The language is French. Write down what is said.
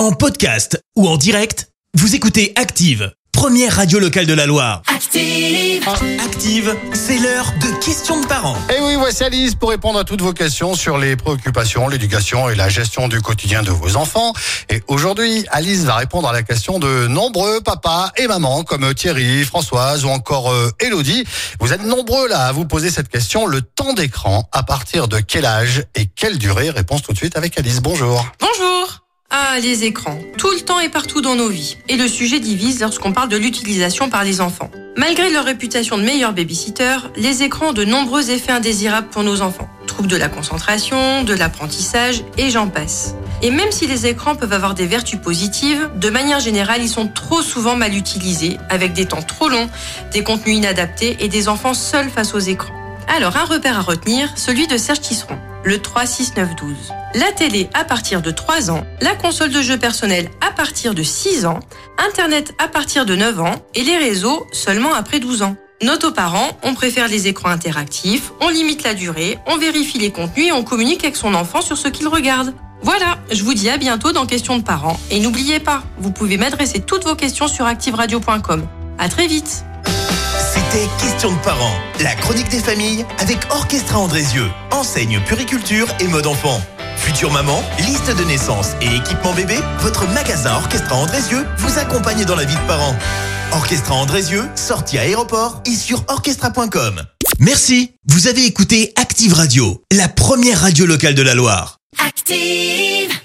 En podcast ou en direct, vous écoutez Active, première radio locale de la Loire. Active. Active, c'est l'heure de questions de parents. Et oui, voici Alice pour répondre à toutes vos questions sur les préoccupations, l'éducation et la gestion du quotidien de vos enfants. Et aujourd'hui, Alice va répondre à la question de nombreux papas et mamans comme Thierry, Françoise ou encore euh, Elodie. Vous êtes nombreux là à vous poser cette question. Le temps d'écran, à partir de quel âge et quelle durée? Réponse tout de suite avec Alice. Bonjour. Bonjour Les écrans. Tout le temps et partout dans nos vies. Et le sujet divise lorsqu'on parle de l'utilisation par les enfants. Malgré leur réputation de meilleurs babysitters, les écrans ont de nombreux effets indésirables pour nos enfants. Troubles de la concentration, de l'apprentissage, et j'en passe. Et même si les écrans peuvent avoir des vertus positives, de manière générale, ils sont trop souvent mal utilisés, avec des temps trop longs, des contenus inadaptés et des enfants seuls face aux écrans. Alors, un repère à retenir, celui de Serge Tisseron, le 36912. La télé à partir de 3 ans, la console de jeu personnel à partir de 6 ans, Internet à partir de 9 ans et les réseaux seulement après 12 ans. Note aux parents, on préfère les écrans interactifs, on limite la durée, on vérifie les contenus et on communique avec son enfant sur ce qu'il regarde. Voilà, je vous dis à bientôt dans Questions de parents. Et n'oubliez pas, vous pouvez m'adresser toutes vos questions sur activeradio.com. À très vite C'était Questions de parents, la chronique des familles avec Orchestra Andrézieux, enseigne puriculture et mode enfant. Future maman, liste de naissance et équipement bébé, votre magasin Orchestra Andrézieux vous accompagne dans la vie de parents. Orchestra Andrézieux, sortie à aéroport et sur orchestra.com. Merci, vous avez écouté Active Radio, la première radio locale de la Loire. Active.